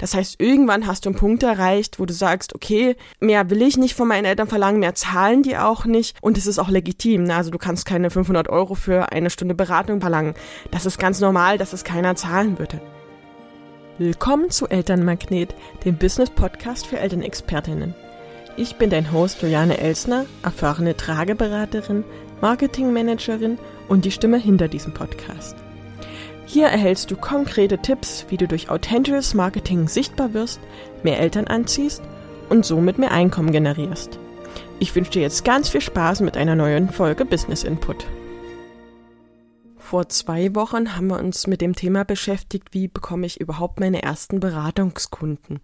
Das heißt, irgendwann hast du einen Punkt erreicht, wo du sagst, okay, mehr will ich nicht von meinen Eltern verlangen, mehr zahlen die auch nicht und es ist auch legitim. Ne? Also du kannst keine 500 Euro für eine Stunde Beratung verlangen. Das ist ganz normal, dass es keiner zahlen würde. Willkommen zu Elternmagnet, dem Business-Podcast für Elternexpertinnen. Ich bin dein Host Juliane Elsner, erfahrene Trageberaterin, Marketingmanagerin und die Stimme hinter diesem Podcast. Hier erhältst du konkrete Tipps, wie du durch authentisches Marketing sichtbar wirst, mehr Eltern anziehst und somit mehr Einkommen generierst. Ich wünsche dir jetzt ganz viel Spaß mit einer neuen Folge Business Input. Vor zwei Wochen haben wir uns mit dem Thema beschäftigt, wie bekomme ich überhaupt meine ersten Beratungskunden.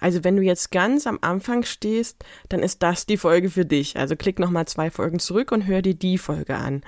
Also wenn du jetzt ganz am Anfang stehst, dann ist das die Folge für dich. Also klick nochmal zwei Folgen zurück und hör dir die Folge an.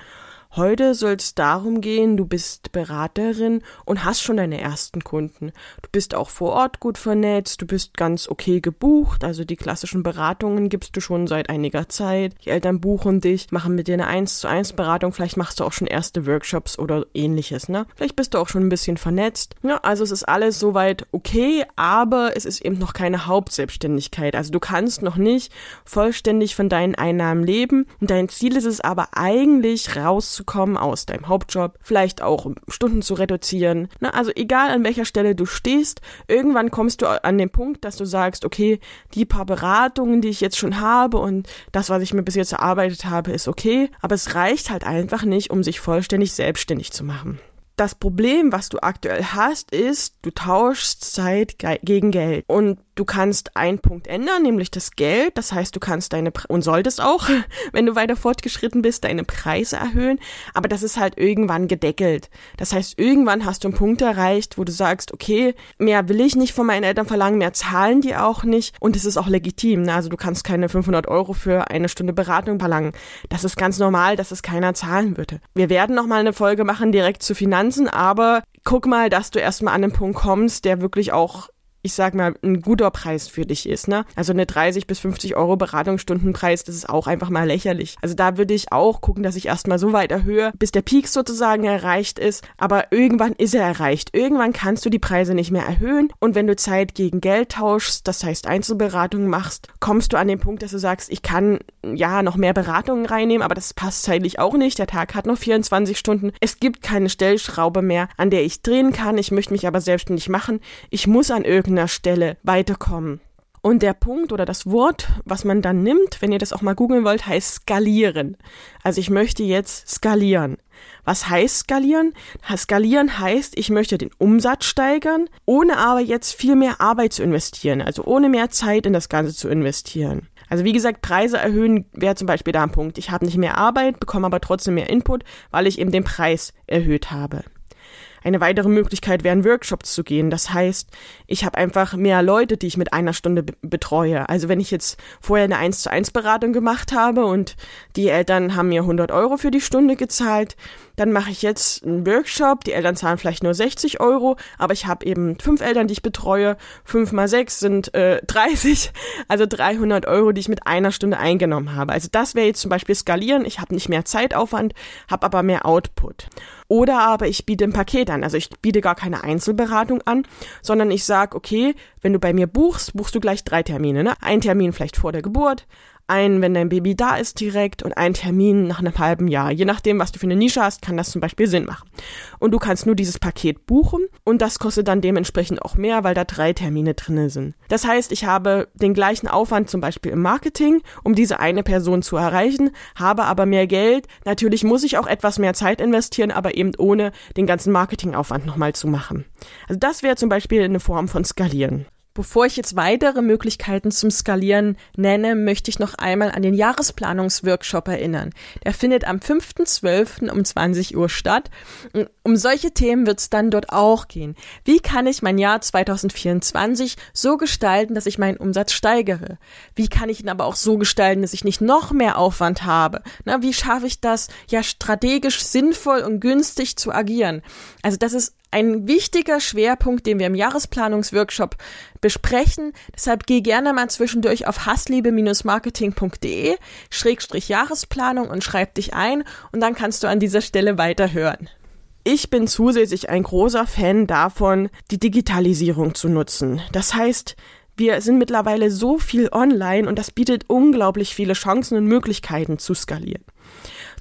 Heute soll es darum gehen, du bist Beraterin und hast schon deine ersten Kunden. Du bist auch vor Ort gut vernetzt, du bist ganz okay gebucht, also die klassischen Beratungen gibst du schon seit einiger Zeit. Die Eltern buchen dich, machen mit dir eine 1 zu 1 Beratung, vielleicht machst du auch schon erste Workshops oder ähnliches, ne? Vielleicht bist du auch schon ein bisschen vernetzt. Ja, also es ist alles soweit okay, aber es ist eben noch keine Hauptselbstständigkeit. Also du kannst noch nicht vollständig von deinen Einnahmen leben und dein Ziel ist es aber eigentlich rauszukommen rauszukommen aus deinem Hauptjob, vielleicht auch Stunden zu reduzieren. Na, also egal an welcher Stelle du stehst, irgendwann kommst du an den Punkt, dass du sagst, okay, die paar Beratungen, die ich jetzt schon habe und das, was ich mir bis jetzt erarbeitet habe, ist okay, aber es reicht halt einfach nicht, um sich vollständig selbstständig zu machen. Das Problem, was du aktuell hast, ist, du tauschst Zeit gegen Geld. Und Du kannst einen Punkt ändern, nämlich das Geld. Das heißt, du kannst deine und solltest auch, wenn du weiter fortgeschritten bist, deine Preise erhöhen. Aber das ist halt irgendwann gedeckelt. Das heißt, irgendwann hast du einen Punkt erreicht, wo du sagst, okay, mehr will ich nicht von meinen Eltern verlangen, mehr zahlen die auch nicht. Und es ist auch legitim. Ne? Also du kannst keine 500 Euro für eine Stunde Beratung verlangen. Das ist ganz normal, dass es keiner zahlen würde. Wir werden noch mal eine Folge machen direkt zu Finanzen, aber guck mal, dass du erstmal an den Punkt kommst, der wirklich auch ich sag mal, ein guter Preis für dich ist, ne? Also eine 30 bis 50 Euro Beratungsstundenpreis, das ist auch einfach mal lächerlich. Also da würde ich auch gucken, dass ich erstmal so weit erhöhe, bis der Peak sozusagen erreicht ist. Aber irgendwann ist er erreicht. Irgendwann kannst du die Preise nicht mehr erhöhen. Und wenn du Zeit gegen Geld tauschst, das heißt Einzelberatungen machst, kommst du an den Punkt, dass du sagst, ich kann ja noch mehr Beratungen reinnehmen, aber das passt zeitlich auch nicht. Der Tag hat noch 24 Stunden. Es gibt keine Stellschraube mehr, an der ich drehen kann. Ich möchte mich aber selbstständig machen. Ich muss an irgendeinem irgendeiner Stelle weiterkommen. Und der Punkt oder das Wort, was man dann nimmt, wenn ihr das auch mal googeln wollt, heißt skalieren. Also ich möchte jetzt skalieren. Was heißt skalieren? Skalieren heißt, ich möchte den Umsatz steigern, ohne aber jetzt viel mehr Arbeit zu investieren, also ohne mehr Zeit in das Ganze zu investieren. Also wie gesagt, Preise erhöhen wäre zum Beispiel da ein Punkt. Ich habe nicht mehr Arbeit, bekomme aber trotzdem mehr Input, weil ich eben den Preis erhöht habe. Eine weitere Möglichkeit wären Workshops zu gehen. Das heißt, ich habe einfach mehr Leute, die ich mit einer Stunde betreue. Also wenn ich jetzt vorher eine 1 zu 1 Beratung gemacht habe und die Eltern haben mir 100 Euro für die Stunde gezahlt, dann mache ich jetzt einen Workshop, die Eltern zahlen vielleicht nur 60 Euro, aber ich habe eben fünf Eltern, die ich betreue, fünf mal sechs sind äh, 30, also 300 Euro, die ich mit einer Stunde eingenommen habe. Also das wäre jetzt zum Beispiel skalieren, ich habe nicht mehr Zeitaufwand, habe aber mehr Output. Oder aber ich biete ein Paket an, also ich biete gar keine Einzelberatung an, sondern ich sage, okay, wenn du bei mir buchst, buchst du gleich drei Termine. Ne? Ein Termin vielleicht vor der Geburt, einen, wenn dein Baby da ist direkt und einen Termin nach einem halben Jahr. Je nachdem, was du für eine Nische hast, kann das zum Beispiel Sinn machen. Und du kannst nur dieses Paket buchen und das kostet dann dementsprechend auch mehr, weil da drei Termine drinne sind. Das heißt, ich habe den gleichen Aufwand zum Beispiel im Marketing, um diese eine Person zu erreichen, habe aber mehr Geld. Natürlich muss ich auch etwas mehr Zeit investieren, aber eben ohne den ganzen Marketingaufwand nochmal zu machen. Also das wäre zum Beispiel eine Form von Skalieren. Bevor ich jetzt weitere Möglichkeiten zum Skalieren nenne, möchte ich noch einmal an den Jahresplanungsworkshop erinnern. Der findet am 5.12. um 20 Uhr statt. Um solche Themen wird es dann dort auch gehen. Wie kann ich mein Jahr 2024 so gestalten, dass ich meinen Umsatz steigere? Wie kann ich ihn aber auch so gestalten, dass ich nicht noch mehr Aufwand habe? Na, wie schaffe ich das, ja strategisch sinnvoll und günstig zu agieren? Also das ist ein wichtiger Schwerpunkt, den wir im Jahresplanungsworkshop besprechen. Deshalb geh gerne mal zwischendurch auf hassliebe-marketing.de Schrägstrich Jahresplanung und schreib dich ein und dann kannst du an dieser Stelle weiterhören. Ich bin zusätzlich ein großer Fan davon, die Digitalisierung zu nutzen. Das heißt, wir sind mittlerweile so viel online und das bietet unglaublich viele Chancen und Möglichkeiten zu skalieren.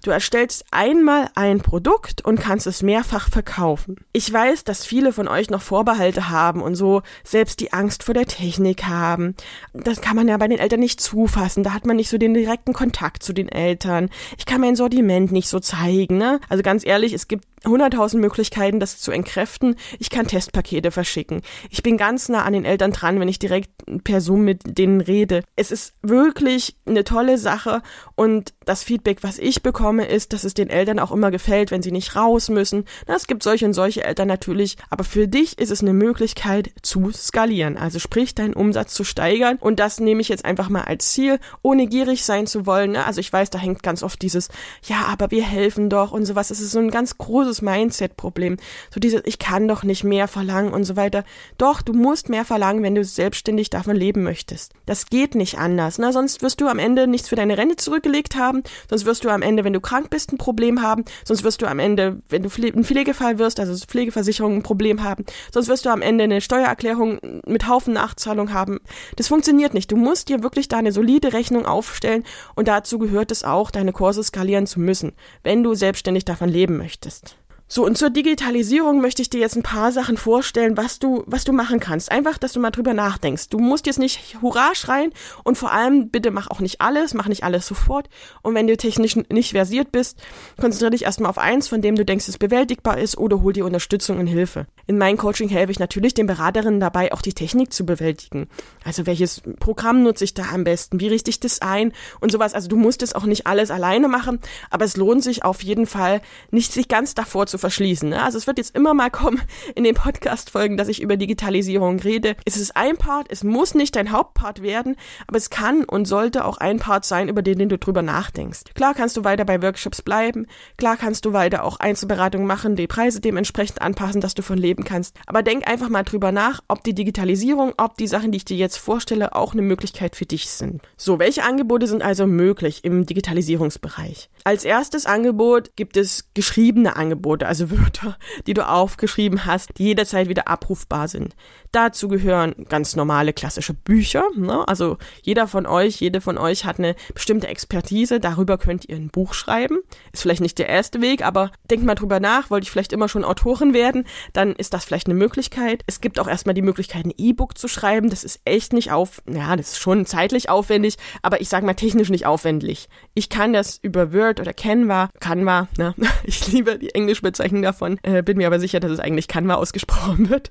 Du erstellst einmal ein Produkt und kannst es mehrfach verkaufen. Ich weiß, dass viele von euch noch Vorbehalte haben und so selbst die Angst vor der Technik haben. Das kann man ja bei den Eltern nicht zufassen. Da hat man nicht so den direkten Kontakt zu den Eltern. Ich kann mein Sortiment nicht so zeigen. Ne? Also ganz ehrlich, es gibt 100.000 Möglichkeiten, das zu entkräften. Ich kann Testpakete verschicken. Ich bin ganz nah an den Eltern dran, wenn ich direkt per Zoom mit denen rede. Es ist wirklich eine tolle Sache und das Feedback, was ich bekomme, ist, dass es den Eltern auch immer gefällt, wenn sie nicht raus müssen. Es gibt solche und solche Eltern natürlich, aber für dich ist es eine Möglichkeit zu skalieren, also sprich deinen Umsatz zu steigern und das nehme ich jetzt einfach mal als Ziel, ohne gierig sein zu wollen. Ne? Also ich weiß, da hängt ganz oft dieses, ja, aber wir helfen doch und sowas. Es ist so ein ganz großes Mindset-Problem. So dieses, ich kann doch nicht mehr verlangen und so weiter. Doch, du musst mehr verlangen, wenn du selbstständig davon leben möchtest. Das geht nicht anders. Ne? Sonst wirst du am Ende nichts für deine Rente zurückgelegt haben, sonst wirst du am Ende, wenn du krank bist, ein Problem haben, sonst wirst du am Ende, wenn du ein Pflegefall wirst, also Pflegeversicherung ein Problem haben, sonst wirst du am Ende eine Steuererklärung mit Haufen Nachzahlung haben. Das funktioniert nicht. Du musst dir wirklich da eine solide Rechnung aufstellen und dazu gehört es auch, deine Kurse skalieren zu müssen, wenn du selbstständig davon leben möchtest. So, und zur Digitalisierung möchte ich dir jetzt ein paar Sachen vorstellen, was du, was du machen kannst. Einfach, dass du mal drüber nachdenkst. Du musst jetzt nicht Hurra schreien und vor allem bitte mach auch nicht alles, mach nicht alles sofort. Und wenn du technisch nicht versiert bist, konzentriere dich erstmal auf eins, von dem du denkst, es bewältigbar ist oder hol dir Unterstützung und Hilfe. In meinem Coaching helfe ich natürlich den Beraterinnen dabei, auch die Technik zu bewältigen. Also welches Programm nutze ich da am besten? Wie richte ich das ein? Und sowas. Also du musst es auch nicht alles alleine machen, aber es lohnt sich auf jeden Fall, nicht sich ganz davor zu verschließen. Ne? Also es wird jetzt immer mal kommen in den Podcast-Folgen, dass ich über Digitalisierung rede. Es ist ein Part, es muss nicht dein Hauptpart werden, aber es kann und sollte auch ein Part sein, über den, den du drüber nachdenkst. Klar kannst du weiter bei Workshops bleiben, klar kannst du weiter auch Einzelberatungen machen, die Preise dementsprechend anpassen, dass du von leben kannst. Aber denk einfach mal drüber nach, ob die Digitalisierung, ob die Sachen, die ich dir jetzt vorstelle, auch eine Möglichkeit für dich sind. So, welche Angebote sind also möglich im Digitalisierungsbereich? Als erstes Angebot gibt es geschriebene Angebote, also Wörter, die du aufgeschrieben hast, die jederzeit wieder abrufbar sind. Dazu gehören ganz normale klassische Bücher. Ne? Also jeder von euch, jede von euch hat eine bestimmte Expertise. Darüber könnt ihr ein Buch schreiben. Ist vielleicht nicht der erste Weg, aber denkt mal drüber nach. Wollte ich vielleicht immer schon Autorin werden, dann ist das vielleicht eine Möglichkeit. Es gibt auch erstmal die Möglichkeit, ein E-Book zu schreiben. Das ist echt nicht auf, ja, das ist schon zeitlich aufwendig, aber ich sage mal technisch nicht aufwendig. Ich kann das über Word oder Canva, Canva, ne? ich liebe die englische Bezeichnung davon, äh, bin mir aber sicher, dass es eigentlich Canva ausgesprochen wird.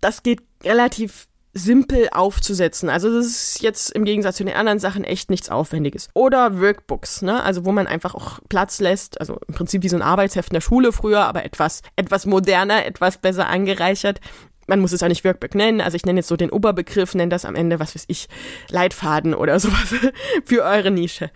Das geht relativ simpel aufzusetzen. Also das ist jetzt im Gegensatz zu den anderen Sachen echt nichts Aufwendiges. Oder Workbooks, ne? Also wo man einfach auch Platz lässt, also im Prinzip wie so ein Arbeitsheft in der Schule früher, aber etwas, etwas moderner, etwas besser angereichert, man muss es ja nicht Workbook nennen, also ich nenne jetzt so den Oberbegriff, nenne das am Ende, was weiß ich, Leitfaden oder sowas für eure Nische.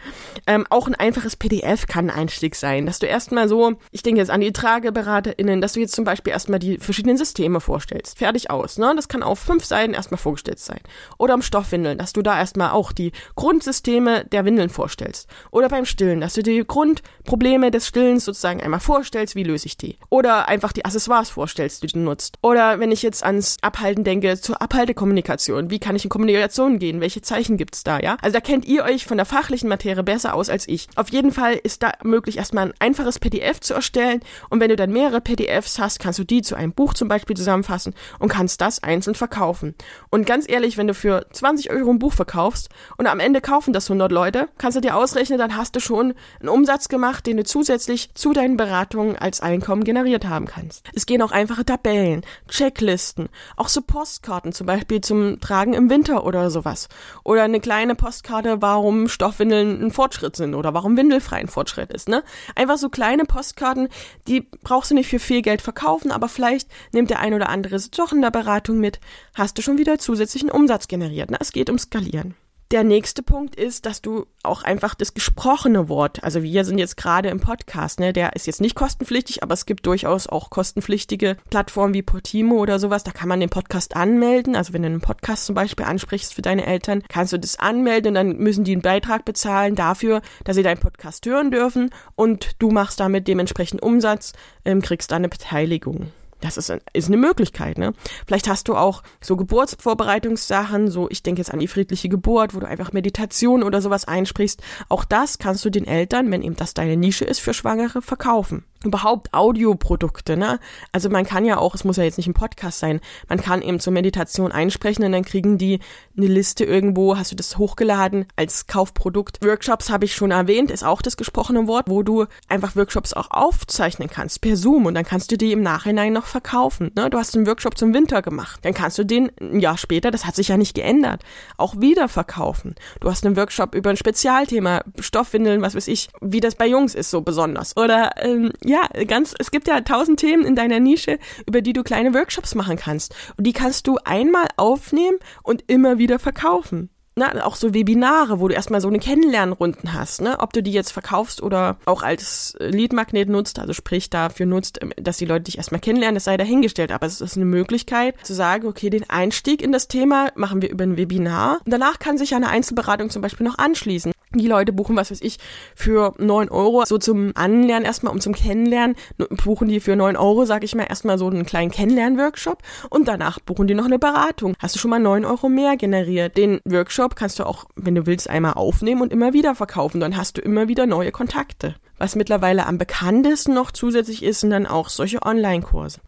Ähm, auch ein einfaches PDF kann ein Einstieg sein, dass du erstmal so, ich denke jetzt an die TrageberaterInnen, dass du jetzt zum Beispiel erstmal die verschiedenen Systeme vorstellst. Fertig aus, ne? Das kann auf fünf Seiten erstmal vorgestellt sein. Oder am Stoffwindeln, dass du da erstmal auch die Grundsysteme der Windeln vorstellst. Oder beim Stillen, dass du die Grundprobleme des Stillens sozusagen einmal vorstellst, wie löse ich die. Oder einfach die Accessoires vorstellst, die du nutzt. Oder wenn ich jetzt jetzt ans Abhalten denke, zur Abhaltekommunikation. Wie kann ich in Kommunikation gehen? Welche Zeichen gibt's da, ja? Also da kennt ihr euch von der fachlichen Materie besser aus als ich. Auf jeden Fall ist da möglich, erstmal ein einfaches PDF zu erstellen und wenn du dann mehrere PDFs hast, kannst du die zu einem Buch zum Beispiel zusammenfassen und kannst das einzeln verkaufen. Und ganz ehrlich, wenn du für 20 Euro ein Buch verkaufst und am Ende kaufen das 100 Leute, kannst du dir ausrechnen, dann hast du schon einen Umsatz gemacht, den du zusätzlich zu deinen Beratungen als Einkommen generiert haben kannst. Es gehen auch einfache Tabellen, Checklisten, Listen. Auch so Postkarten, zum Beispiel zum Tragen im Winter oder sowas. Oder eine kleine Postkarte, warum Stoffwindeln ein Fortschritt sind oder warum windelfrei ein Fortschritt ist, ne? Einfach so kleine Postkarten, die brauchst du nicht für viel Geld verkaufen, aber vielleicht nimmt der ein oder andere doch in der Beratung mit. Hast du schon wieder zusätzlichen Umsatz generiert, ne? Es geht um Skalieren. Der nächste Punkt ist, dass du auch einfach das gesprochene Wort, also wir sind jetzt gerade im Podcast, ne, der ist jetzt nicht kostenpflichtig, aber es gibt durchaus auch kostenpflichtige Plattformen wie Portimo oder sowas, da kann man den Podcast anmelden, also wenn du einen Podcast zum Beispiel ansprichst für deine Eltern, kannst du das anmelden und dann müssen die einen Beitrag bezahlen dafür, dass sie deinen Podcast hören dürfen und du machst damit dementsprechend Umsatz, ähm, kriegst da eine Beteiligung. Das ist, ist eine Möglichkeit, ne? Vielleicht hast du auch so Geburtsvorbereitungssachen, so ich denke jetzt an die friedliche Geburt, wo du einfach Meditation oder sowas einsprichst. Auch das kannst du den Eltern, wenn eben das deine Nische ist, für Schwangere verkaufen überhaupt Audioprodukte, ne? Also man kann ja auch, es muss ja jetzt nicht ein Podcast sein, man kann eben zur Meditation einsprechen und dann kriegen die eine Liste irgendwo, hast du das hochgeladen als Kaufprodukt. Workshops habe ich schon erwähnt, ist auch das gesprochene Wort, wo du einfach Workshops auch aufzeichnen kannst per Zoom und dann kannst du die im Nachhinein noch verkaufen, ne? Du hast einen Workshop zum Winter gemacht, dann kannst du den ein Jahr später, das hat sich ja nicht geändert, auch wieder verkaufen. Du hast einen Workshop über ein Spezialthema, Stoffwindeln, was weiß ich, wie das bei Jungs ist so besonders oder ähm, ja, ganz, es gibt ja tausend Themen in deiner Nische, über die du kleine Workshops machen kannst. Und die kannst du einmal aufnehmen und immer wieder verkaufen. Na, auch so Webinare, wo du erstmal so eine Kennenlernrunden hast, ne? Ob du die jetzt verkaufst oder auch als Leadmagnet nutzt, also sprich dafür nutzt, ähm, dass die Leute dich erstmal kennenlernen, das sei dahingestellt. Aber es ist eine Möglichkeit zu sagen, okay, den Einstieg in das Thema machen wir über ein Webinar. Und danach kann sich eine Einzelberatung zum Beispiel noch anschließen. Die Leute buchen, was weiß ich, für neun Euro, so zum Anlernen erstmal, um zum Kennenlernen, buchen die für neun Euro, sag ich mal, erstmal so einen kleinen Kennenlern-Workshop und danach buchen die noch eine Beratung. Hast du schon mal neun Euro mehr generiert. Den Workshop kannst du auch, wenn du willst, einmal aufnehmen und immer wieder verkaufen. Dann hast du immer wieder neue Kontakte. Was mittlerweile am bekanntesten noch zusätzlich ist, sind dann auch solche Online-Kurse.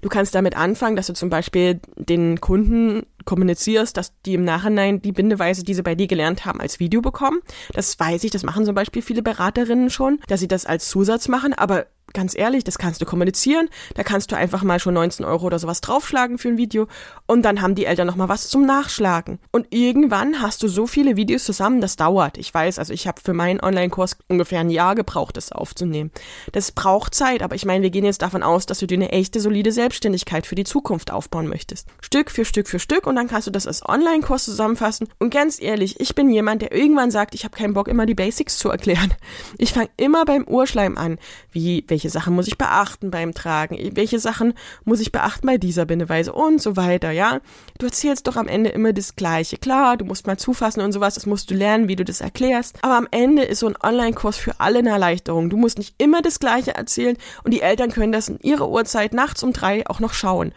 Du kannst damit anfangen, dass du zum Beispiel den Kunden kommunizierst, dass die im Nachhinein die Bindeweise, die sie bei dir gelernt haben, als Video bekommen. Das weiß ich, das machen zum Beispiel viele Beraterinnen schon, dass sie das als Zusatz machen, aber ganz ehrlich, das kannst du kommunizieren. Da kannst du einfach mal schon 19 Euro oder sowas draufschlagen für ein Video und dann haben die Eltern noch mal was zum Nachschlagen. Und irgendwann hast du so viele Videos zusammen, das dauert. Ich weiß, also ich habe für meinen Online-Kurs ungefähr ein Jahr gebraucht, das aufzunehmen. Das braucht Zeit, aber ich meine, wir gehen jetzt davon aus, dass du dir eine echte, solide Selbstständigkeit für die Zukunft aufbauen möchtest. Stück für Stück für Stück und dann kannst du das als Online-Kurs zusammenfassen. Und ganz ehrlich, ich bin jemand, der irgendwann sagt, ich habe keinen Bock, immer die Basics zu erklären. Ich fange immer beim Urschleim an. Wie, welche Sachen muss ich beachten beim Tragen, welche Sachen muss ich beachten bei dieser Bindeweise und so weiter, ja. Du erzählst doch am Ende immer das Gleiche. Klar, du musst mal zufassen und sowas, das musst du lernen, wie du das erklärst. Aber am Ende ist so ein Online-Kurs für alle eine Erleichterung. Du musst nicht immer das Gleiche erzählen und die Eltern können das in ihrer Uhrzeit nachts um drei auch noch schauen.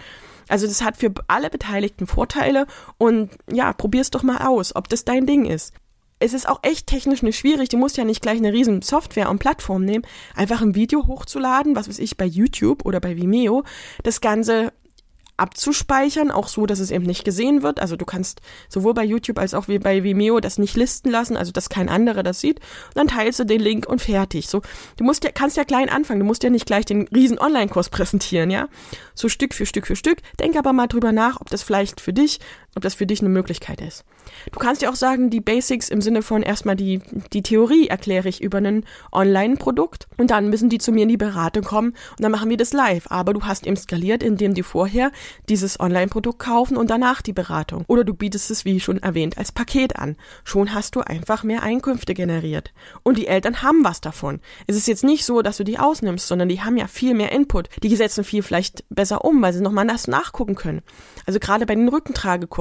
Also das hat für alle Beteiligten Vorteile und ja, probier's doch mal aus, ob das dein Ding ist es ist auch echt technisch nicht schwierig. Du musst ja nicht gleich eine riesen Software und Plattform nehmen. Einfach ein Video hochzuladen, was weiß ich, bei YouTube oder bei Vimeo. Das Ganze abzuspeichern, auch so, dass es eben nicht gesehen wird. Also du kannst sowohl bei YouTube als auch wie bei Vimeo das nicht listen lassen, also dass kein anderer das sieht. Und dann teilst du den Link und fertig. So, du musst ja, kannst ja klein anfangen. Du musst ja nicht gleich den riesen Online-Kurs präsentieren, ja. So Stück für Stück für Stück. Denk aber mal drüber nach, ob das vielleicht für dich, ob das für dich eine Möglichkeit ist. Du kannst ja auch sagen, die Basics im Sinne von erstmal die, die Theorie erkläre ich über ein Online-Produkt und dann müssen die zu mir in die Beratung kommen und dann machen wir das live. Aber du hast eben skaliert, indem die vorher dieses Online-Produkt kaufen und danach die Beratung. Oder du bietest es, wie schon erwähnt, als Paket an. Schon hast du einfach mehr Einkünfte generiert. Und die Eltern haben was davon. Es ist jetzt nicht so, dass du die ausnimmst, sondern die haben ja viel mehr Input. Die setzen viel vielleicht besser um, weil sie nochmal das nachgucken können. Also gerade bei den Rückentragekursen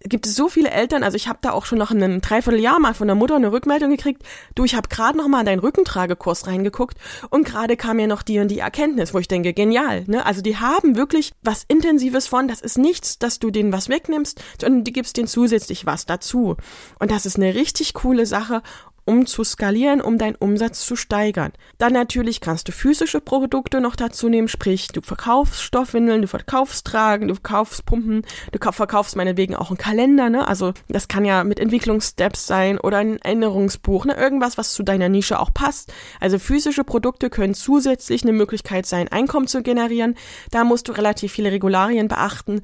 gibt es so viele Eltern, also ich habe da auch schon noch ein Dreivierteljahr mal von der Mutter eine Rückmeldung gekriegt, du, ich habe gerade noch mal in deinen Rückentragekurs reingeguckt und gerade kam ja noch die und die Erkenntnis, wo ich denke, genial, ne? Also die haben wirklich was Intensives von, das ist nichts, dass du denen was wegnimmst, sondern die gibst denen zusätzlich was dazu. Und das ist eine richtig coole Sache um zu skalieren, um deinen Umsatz zu steigern. Dann natürlich kannst du physische Produkte noch dazu nehmen, sprich du verkaufst Stoffwindeln, du verkaufst Tragen, du verkaufst Pumpen, du verkaufst meinetwegen auch einen Kalender, ne? Also das kann ja mit Entwicklungssteps sein oder ein Erinnerungsbuch, ne? Irgendwas, was zu deiner Nische auch passt. Also physische Produkte können zusätzlich eine Möglichkeit sein, Einkommen zu generieren. Da musst du relativ viele Regularien beachten.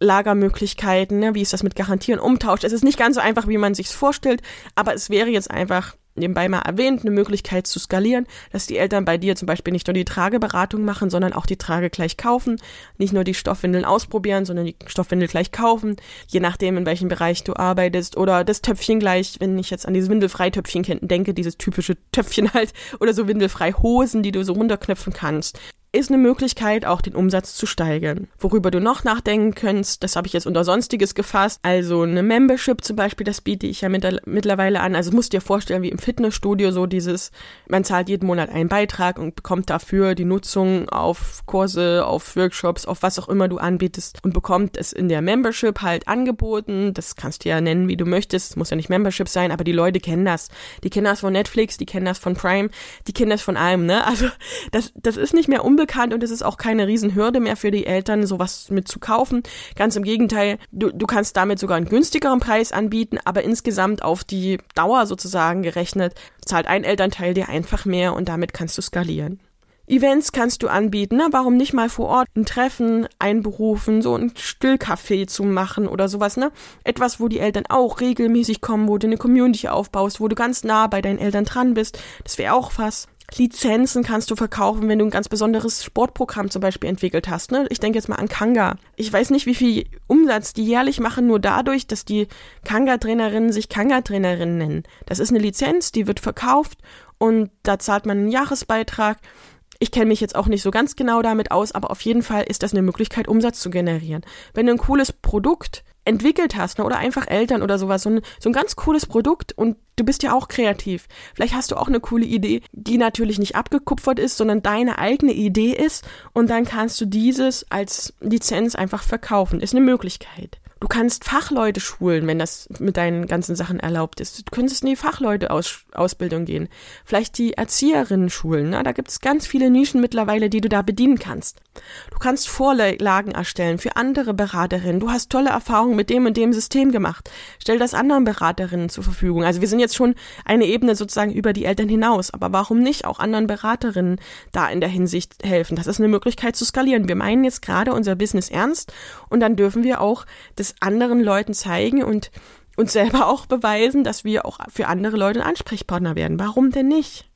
Lagermöglichkeiten, ne? wie ist das mit Garantieren, Umtausch. Es ist nicht ganz so einfach, wie man sich's vorstellt, aber es wäre jetzt einfach nebenbei mal erwähnt, eine Möglichkeit zu skalieren, dass die Eltern bei dir zum Beispiel nicht nur die Trageberatung machen, sondern auch die Trage gleich kaufen, nicht nur die Stoffwindeln ausprobieren, sondern die Stoffwindel gleich kaufen, je nachdem, in welchem Bereich du arbeitest oder das Töpfchen gleich, wenn ich jetzt an dieses Windelfrei-Töpfchen denke, dieses typische Töpfchen halt oder so windelfrei Hosen, die du so runterknöpfen kannst ist eine Möglichkeit, auch den Umsatz zu steigern. Worüber du noch nachdenken könntest, das habe ich jetzt unter Sonstiges gefasst. Also eine Membership zum Beispiel, das biete ich ja mit, mittlerweile an. Also musst dir vorstellen, wie im Fitnessstudio so dieses, man zahlt jeden Monat einen Beitrag und bekommt dafür die Nutzung auf Kurse, auf Workshops, auf was auch immer du anbietest und bekommt es in der Membership halt angeboten. Das kannst du ja nennen, wie du möchtest. Muss ja nicht Membership sein, aber die Leute kennen das. Die kennen das von Netflix, die kennen das von Prime, die kennen das von allem, ne? Also das, das ist nicht mehr unbekannt unbekannt und es ist auch keine Riesenhürde mehr für die Eltern, sowas mit zu kaufen. Ganz im Gegenteil, du, du kannst damit sogar einen günstigeren Preis anbieten, aber insgesamt auf die Dauer sozusagen gerechnet, zahlt ein Elternteil dir einfach mehr und damit kannst du skalieren. Events kannst du anbieten, ne? warum nicht mal vor Ort ein Treffen einberufen, so ein Stillcafé zu machen oder sowas, ne? Etwas, wo die Eltern auch regelmäßig kommen, wo du eine Community aufbaust, wo du ganz nah bei deinen Eltern dran bist. Das wäre auch was. Lizenzen kannst du verkaufen, wenn du ein ganz besonderes Sportprogramm zum Beispiel entwickelt hast. Ne? Ich denke jetzt mal an Kanga. Ich weiß nicht, wie viel Umsatz die jährlich machen, nur dadurch, dass die Kanga-Trainerinnen sich Kanga-Trainerinnen nennen. Das ist eine Lizenz, die wird verkauft und da zahlt man einen Jahresbeitrag. Ich kenne mich jetzt auch nicht so ganz genau damit aus, aber auf jeden Fall ist das eine Möglichkeit, Umsatz zu generieren. Wenn du ein cooles Produkt entwickelt hast, ne, oder einfach Eltern oder sowas, so ein, so ein ganz cooles Produkt und du bist ja auch kreativ. Vielleicht hast du auch eine coole Idee, die natürlich nicht abgekupfert ist, sondern deine eigene Idee ist und dann kannst du dieses als Lizenz einfach verkaufen. Ist eine Möglichkeit. Du kannst Fachleute schulen, wenn das mit deinen ganzen Sachen erlaubt ist. Du könntest in die Fachleute-Ausbildung gehen. Vielleicht die Erzieherinnen schulen. Ne? Da gibt es ganz viele Nischen mittlerweile, die du da bedienen kannst. Du kannst Vorlagen erstellen für andere Beraterinnen. Du hast tolle Erfahrungen mit dem und dem System gemacht. Stell das anderen Beraterinnen zur Verfügung. Also wir sind jetzt schon eine Ebene sozusagen über die Eltern hinaus. Aber warum nicht auch anderen Beraterinnen da in der Hinsicht helfen? Das ist eine Möglichkeit zu skalieren. Wir meinen jetzt gerade unser Business ernst und dann dürfen wir auch das anderen Leuten zeigen und uns selber auch beweisen, dass wir auch für andere Leute ein Ansprechpartner werden. Warum denn nicht?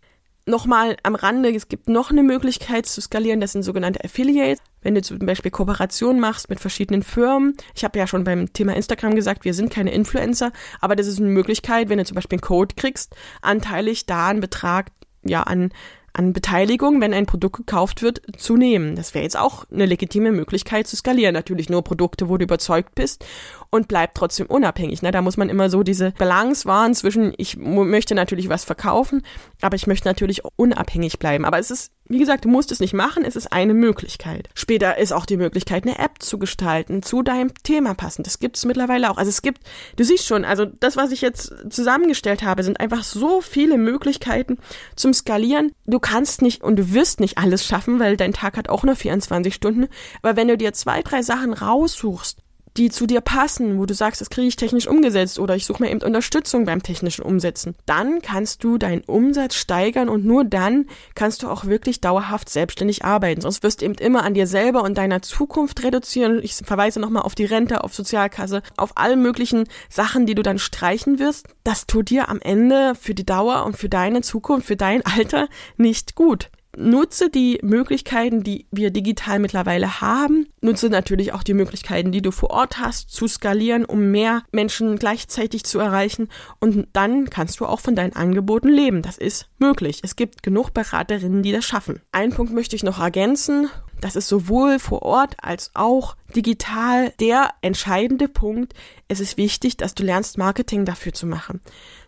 Nochmal am Rande, es gibt noch eine Möglichkeit zu skalieren, das sind sogenannte Affiliates. Wenn du zum Beispiel Kooperation machst mit verschiedenen Firmen, ich habe ja schon beim Thema Instagram gesagt, wir sind keine Influencer, aber das ist eine Möglichkeit, wenn du zum Beispiel einen Code kriegst, anteilig da einen Betrag ja an an Beteiligung, wenn ein Produkt gekauft wird, zu nehmen. Das wäre jetzt auch eine legitime Möglichkeit zu skalieren. Natürlich nur Produkte, wo du überzeugt bist und bleibt trotzdem unabhängig. Ne? Da muss man immer so diese Balance wahren zwischen, ich möchte natürlich was verkaufen, aber ich möchte natürlich unabhängig bleiben. Aber es ist wie gesagt, du musst es nicht machen, es ist eine Möglichkeit. Später ist auch die Möglichkeit, eine App zu gestalten, zu deinem Thema passend. Das gibt es mittlerweile auch. Also es gibt, du siehst schon, also das, was ich jetzt zusammengestellt habe, sind einfach so viele Möglichkeiten zum Skalieren. Du kannst nicht und du wirst nicht alles schaffen, weil dein Tag hat auch nur 24 Stunden. Aber wenn du dir zwei, drei Sachen raussuchst, die zu dir passen, wo du sagst, das kriege ich technisch umgesetzt oder ich suche mir eben Unterstützung beim technischen Umsetzen, dann kannst du deinen Umsatz steigern und nur dann kannst du auch wirklich dauerhaft selbstständig arbeiten. Sonst wirst du eben immer an dir selber und deiner Zukunft reduzieren. Ich verweise nochmal auf die Rente, auf Sozialkasse, auf alle möglichen Sachen, die du dann streichen wirst. Das tut dir am Ende für die Dauer und für deine Zukunft, für dein Alter nicht gut nutze die Möglichkeiten, die wir digital mittlerweile haben. Nutze natürlich auch die Möglichkeiten, die du vor Ort hast, zu skalieren, um mehr Menschen gleichzeitig zu erreichen. Und dann kannst du auch von deinen Angeboten leben. Das ist möglich. Es gibt genug Beraterinnen, die das schaffen. Einen Punkt möchte ich noch ergänzen. Das ist sowohl vor Ort als auch digital der entscheidende Punkt. Es ist wichtig, dass du lernst, Marketing dafür zu machen.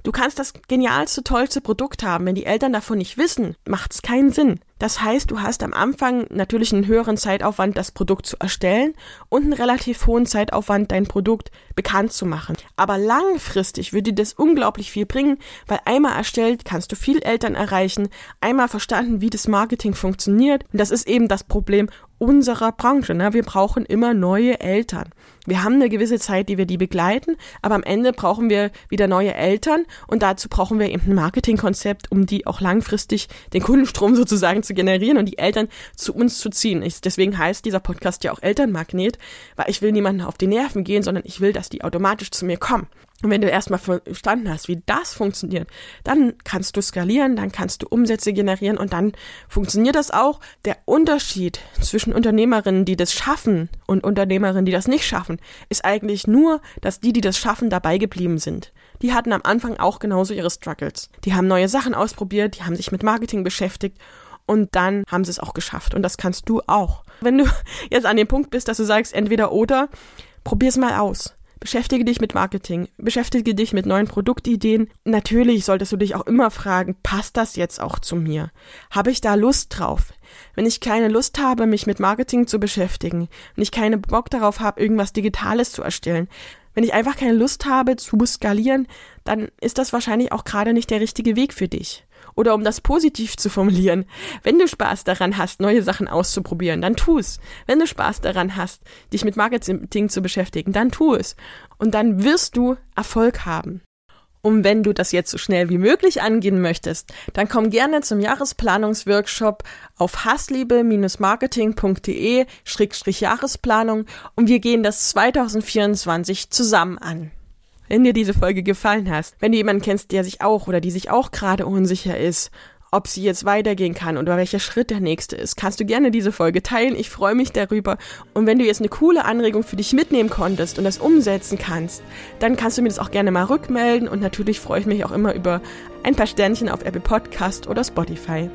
Du kannst das genialste, tollste Produkt haben. Wenn die Eltern davon nicht wissen, macht es keinen Sinn. Das heißt, du hast am Anfang natürlich einen höheren Zeitaufwand, das Produkt zu erstellen und einen relativ hohen Zeitaufwand, dein Produkt bekannt zu machen. Aber langfristig würde dir das unglaublich viel bringen, weil einmal erstellt kannst du viel Eltern erreichen, einmal verstanden, wie das Marketing funktioniert. Und das ist eben das Problem unserer Branche. Ne? Wir brauchen immer neue Eltern. Wir haben eine gewisse Zeit, die wir die begleiten, aber am Ende brauchen wir wieder neue Eltern und dazu brauchen wir eben ein Marketingkonzept, um die auch langfristig den Kundenstrom sozusagen zu generieren und die Eltern zu uns zu ziehen. Ich, deswegen heißt dieser Podcast ja auch Elternmagnet, weil ich will niemanden auf die Nerven gehen, sondern ich will, dass die automatisch zu mir kommen. Und wenn du erstmal verstanden hast, wie das funktioniert, dann kannst du skalieren, dann kannst du Umsätze generieren und dann funktioniert das auch. Der Unterschied zwischen Unternehmerinnen, die das schaffen und Unternehmerinnen, die das nicht schaffen, ist eigentlich nur, dass die, die das schaffen, dabei geblieben sind. Die hatten am Anfang auch genauso ihre Struggles. Die haben neue Sachen ausprobiert, die haben sich mit Marketing beschäftigt und dann haben sie es auch geschafft. Und das kannst du auch. Wenn du jetzt an dem Punkt bist, dass du sagst, entweder oder, probier's mal aus. Beschäftige dich mit Marketing, beschäftige dich mit neuen Produktideen. Natürlich solltest du dich auch immer fragen, passt das jetzt auch zu mir? Habe ich da Lust drauf? Wenn ich keine Lust habe, mich mit Marketing zu beschäftigen, wenn ich keinen Bock darauf habe, irgendwas Digitales zu erstellen, wenn ich einfach keine Lust habe zu skalieren, dann ist das wahrscheinlich auch gerade nicht der richtige Weg für dich. Oder um das positiv zu formulieren, wenn du Spaß daran hast, neue Sachen auszuprobieren, dann tu es. Wenn du Spaß daran hast, dich mit Marketing zu beschäftigen, dann tu es. Und dann wirst du Erfolg haben. Und wenn du das jetzt so schnell wie möglich angehen möchtest, dann komm gerne zum Jahresplanungsworkshop auf hassliebe-marketing.de-jahresplanung und wir gehen das 2024 zusammen an. Wenn dir diese Folge gefallen hat, wenn du jemanden kennst, der sich auch oder die sich auch gerade unsicher ist, ob sie jetzt weitergehen kann oder welcher Schritt der nächste ist, kannst du gerne diese Folge teilen. Ich freue mich darüber. Und wenn du jetzt eine coole Anregung für dich mitnehmen konntest und das umsetzen kannst, dann kannst du mir das auch gerne mal rückmelden. Und natürlich freue ich mich auch immer über ein paar Sternchen auf Apple Podcast oder Spotify.